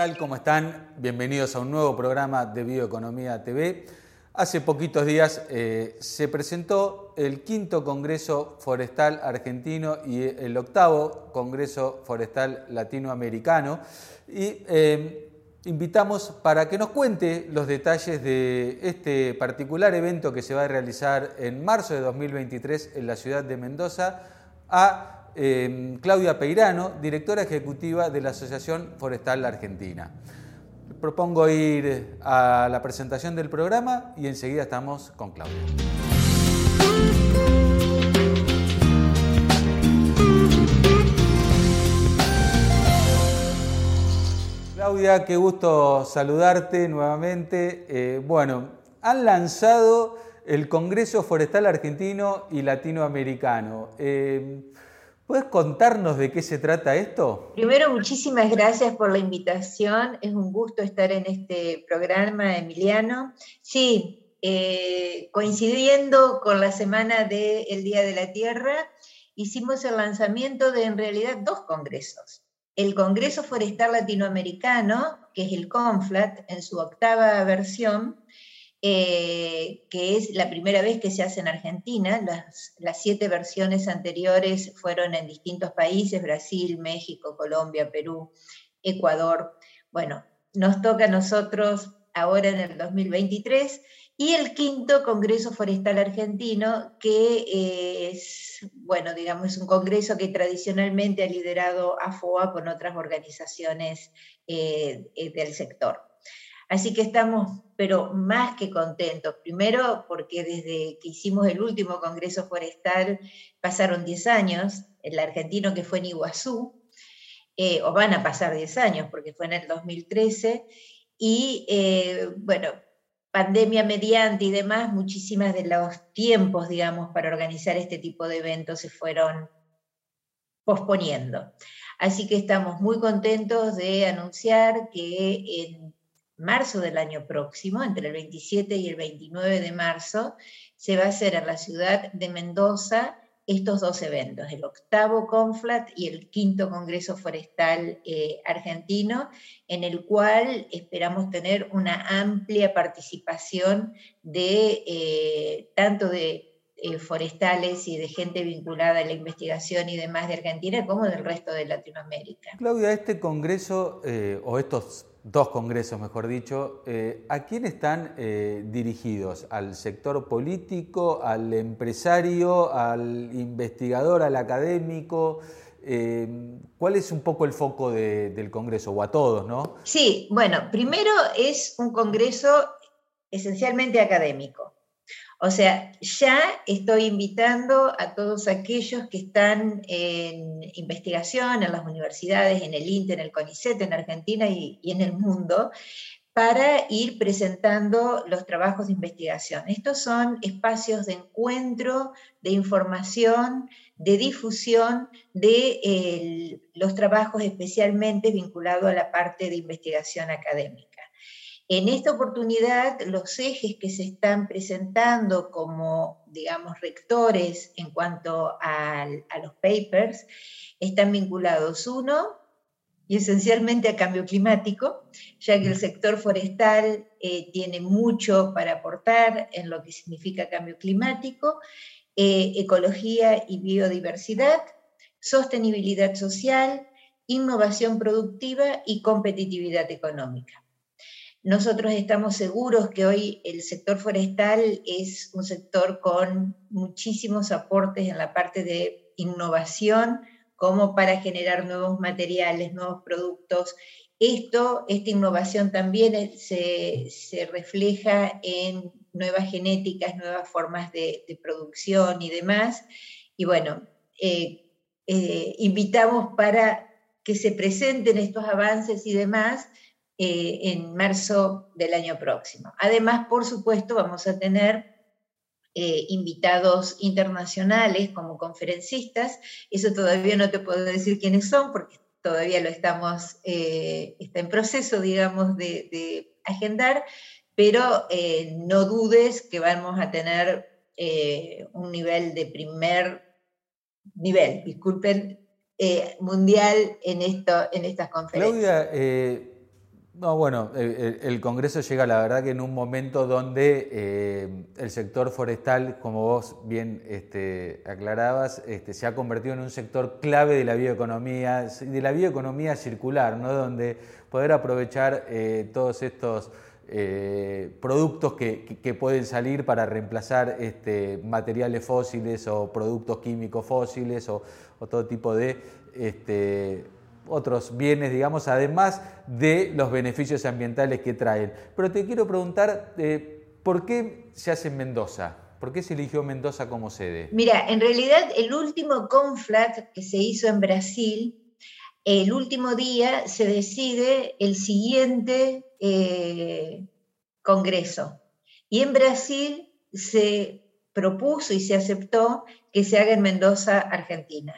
tal? ¿Cómo están? Bienvenidos a un nuevo programa de Bioeconomía TV. Hace poquitos días eh, se presentó el quinto Congreso Forestal Argentino y el octavo Congreso Forestal Latinoamericano y eh, invitamos para que nos cuente los detalles de este particular evento que se va a realizar en marzo de 2023 en la ciudad de Mendoza a Em, Claudia Peirano, directora ejecutiva de la Asociación Forestal Argentina. Propongo ir a la presentación del programa y enseguida estamos con Claudia. Claudia, qué gusto saludarte nuevamente. Eh, bueno, han lanzado el Congreso Forestal Argentino y Latinoamericano. Em, ¿Puedes contarnos de qué se trata esto? Primero, muchísimas gracias por la invitación. Es un gusto estar en este programa, Emiliano. Sí, eh, coincidiendo con la semana del Día de la Tierra, hicimos el lanzamiento de en realidad dos congresos. El Congreso Forestal Latinoamericano, que es el CONFLAT, en su octava versión, eh, que es la primera vez que se hace en Argentina. Las, siete versiones anteriores fueron en distintos países, Brasil, México, Colombia, Perú, Ecuador. Bueno, nos toca a nosotros ahora en el 2023 y el quinto Congreso Forestal Argentino, que es, bueno, digamos, un congreso que tradicionalmente ha liderado AFOA con otras organizaciones eh, eh, del sector. Así que estamos, pero más que contentos. Primero, porque desde que hicimos el último Congreso Forestal pasaron 10 años, el argentino que fue en Iguazú, eh, o van a pasar 10 años porque fue en el 2013, y eh, bueno, pandemia mediante y demás, muchísimas de los tiempos, digamos, para organizar este tipo de eventos se fueron posponiendo. Así que estamos muy contentos de anunciar que en marzo del año próximo, entre el 27 y el 29 de marzo, se va a hacer en la ciudad de Mendoza estos dos eventos, el octavo CONFLAT y el quinto Congreso Forestal eh, Argentino, en el cual esperamos tener una amplia participación de eh, tanto de eh, forestales y de gente vinculada a la investigación y demás de Argentina como del resto de Latinoamérica. Claudia, este Congreso, o estos dos congresos, mejor dicho, eh, ¿a quién están eh, dirigidos? ¿Al sector político, al empresario, al investigador, al académico? Eh, ¿Cuál es un poco el foco del Congreso o a todos, no? Sí, bueno, primero es un Congreso esencialmente académico. O sea, ya estoy invitando a todos aquellos que están en investigación en las universidades, en el INTE, en el CONICET, en Argentina y, en el mundo, para ir presentando los trabajos de investigación. Estos son espacios de encuentro, de información, de difusión de los trabajos especialmente vinculados a la parte de investigación académica. En esta oportunidad, los ejes que se están presentando como, digamos, rectores en cuanto a, los papers están vinculados, uno, y esencialmente a cambio climático, ya que el sector forestal eh, tiene mucho para aportar en lo que significa cambio climático, eh, ecología y biodiversidad, sostenibilidad social, innovación productiva y competitividad económica. Nosotros estamos seguros que hoy el sector forestal es un sector con muchísimos aportes en la parte de innovación, como para generar nuevos materiales, nuevos productos. Esto, esta innovación también se, refleja en nuevas genéticas, nuevas formas de, producción y demás. Y bueno, eh, eh, invitamos para que se presenten estos avances y demás eh, en marzo del año próximo. Además, por supuesto, vamos a tener eh, invitados internacionales como conferencistas. Eso todavía no te puedo decir quiénes son porque todavía lo estamos, eh, está en proceso, digamos, de, agendar, pero no dudes que vamos a tener un nivel de primer nivel, disculpen, mundial en, esto, en estas conferencias. Claudia, No, bueno, el, Congreso llega, la verdad, que en un momento donde eh, el sector forestal, como vos bien este, aclarabas, este, se ha convertido en un sector clave de la bioeconomía, de la bioeconomía circular, ¿no? donde poder aprovechar eh, todos estos eh, productos que, pueden salir para reemplazar este, materiales fósiles o productos químicos fósiles o, o todo tipo de este, otros bienes, digamos, además de los beneficios ambientales que traen. Pero te quiero preguntar, eh, ¿por qué se hace en Mendoza? ¿Por qué se eligió Mendoza como sede? Mira, en realidad el último CONFLAT que se hizo en Brasil, el último día se decide el siguiente eh, congreso. Y en Brasil se propuso y se aceptó que se haga en Mendoza, Argentina.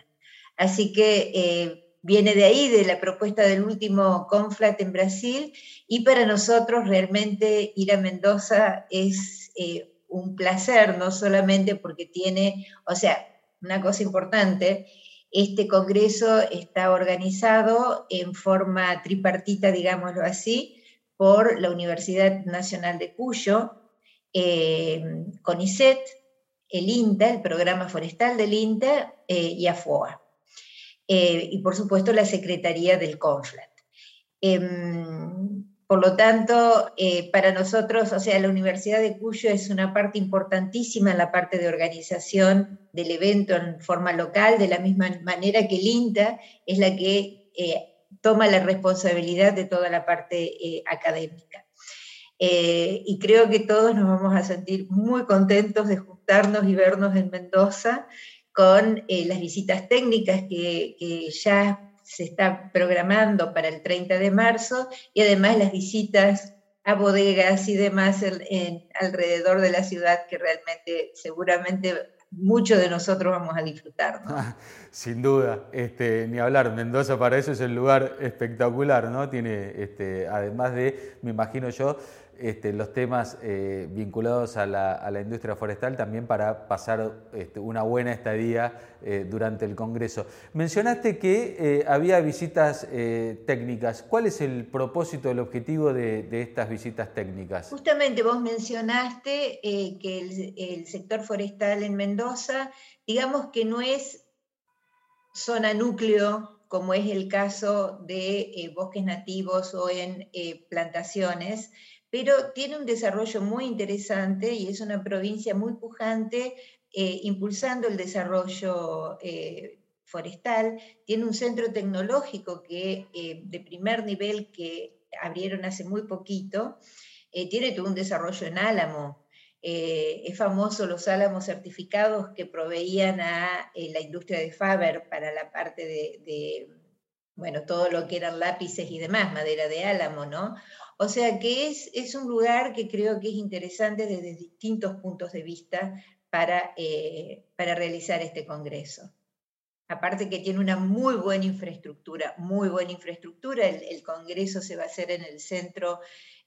Así que eh, viene de ahí, de la propuesta del último CONFLAT en Brasil, y para nosotros realmente ir a Mendoza es eh, un placer, no solamente porque tiene, o sea, una cosa importante, este congreso está organizado en forma tripartita, digámoslo así, por la Universidad Nacional de Cuyo, eh, CONICET, el INTA, el programa forestal del INTA eh, y AFOA. Eh, y por supuesto la Secretaría del CONFLAT. Em, por lo tanto, eh, para nosotros, o sea, la Universidad de Cuyo es una parte importantísima en la parte de organización del evento en forma local, de la misma manera que el INTA es la que eh, toma la responsabilidad de toda la parte académica. y creo que todos nos vamos a sentir muy contentos de juntarnos y vernos en Mendoza con eh, las visitas técnicas que, ya se está programando para el 30 de marzo y además las visitas a bodegas y demás alrededor de la ciudad que realmente seguramente muchos de nosotros vamos a disfrutar. Sin duda, este, ni hablar, Mendoza para eso es el lugar espectacular, ¿no? Tiene, este, además de, me imagino yo, este, los temas eh, vinculados a la, industria forestal también para pasar este, una buena estadía eh, durante el Congreso. Mencionaste que eh, había visitas técnicas. ¿Cuál es el propósito, el objetivo de, estas visitas técnicas? Justamente vos mencionaste que el, el sector forestal en Mendoza, digamos que no es zona núcleo como es el caso de bosques nativos o en plantaciones, pero tiene un desarrollo muy interesante y es una provincia muy pujante, eh, impulsando el desarrollo eh, forestal. Tiene un centro tecnológico que, eh, de primer nivel que abrieron hace muy poquito. tiene todo un desarrollo en álamo. es famoso los álamos certificados que proveían a la industria de Faber para la parte de, de, bueno, todo lo que eran lápices y demás, madera de álamo, ¿no? O sea que es, es un lugar que creo que es interesante desde distintos puntos de vista para, eh, para realizar este congreso. Aparte que tiene una muy buena infraestructura, muy buena infraestructura. El, congreso se va a hacer en el centro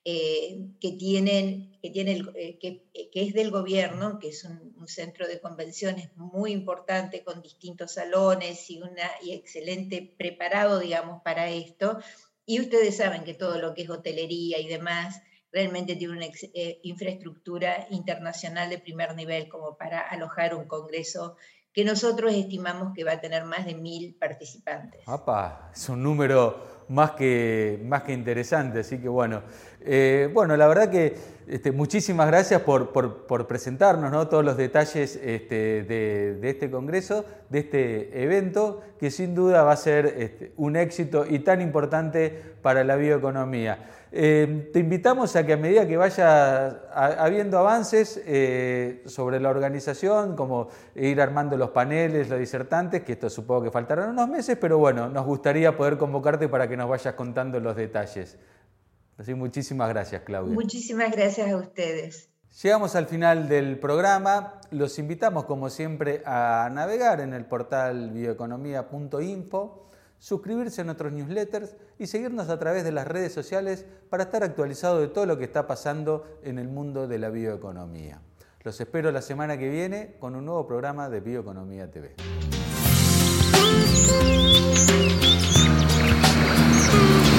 eh, que, tienen, que, tiene eh, que, es del gobierno, que es un, centro de convenciones muy importante con distintos salones y, una, y excelente preparado, digamos, para esto. Y ustedes saben que todo lo que es hotelería y demás realmente tiene una eh, infraestructura internacional de primer nivel como para alojar un congreso que nosotros estimamos que va a tener más de mil participantes. ¡Apa! Es un número más que, más que interesante, así que bueno. Eh, bueno, la verdad que este, muchísimas gracias por, presentarnos todos los detalles este, de, este congreso, de este evento, que sin duda va a ser este, un éxito y tan importante para la bioeconomía. Eh, te invitamos a que a medida que vaya habiendo avances eh, sobre la organización, como ir armando los paneles, los disertantes, que esto supongo que faltarán unos meses, pero bueno, nos gustaría poder convocarte para que nos vayas contando los detalles. Así muchísimas gracias, Claudia. Muchísimas gracias a ustedes. Llegamos al final del programa. Los invitamos, como siempre, a navegar en el portal bioeconomía.info, suscribirse a nuestros newsletters y seguirnos a través de las redes sociales para estar actualizado de todo lo que está pasando en el mundo de la bioeconomía. Los espero la semana que viene con un nuevo programa de Bioeconomía TV. Thank you.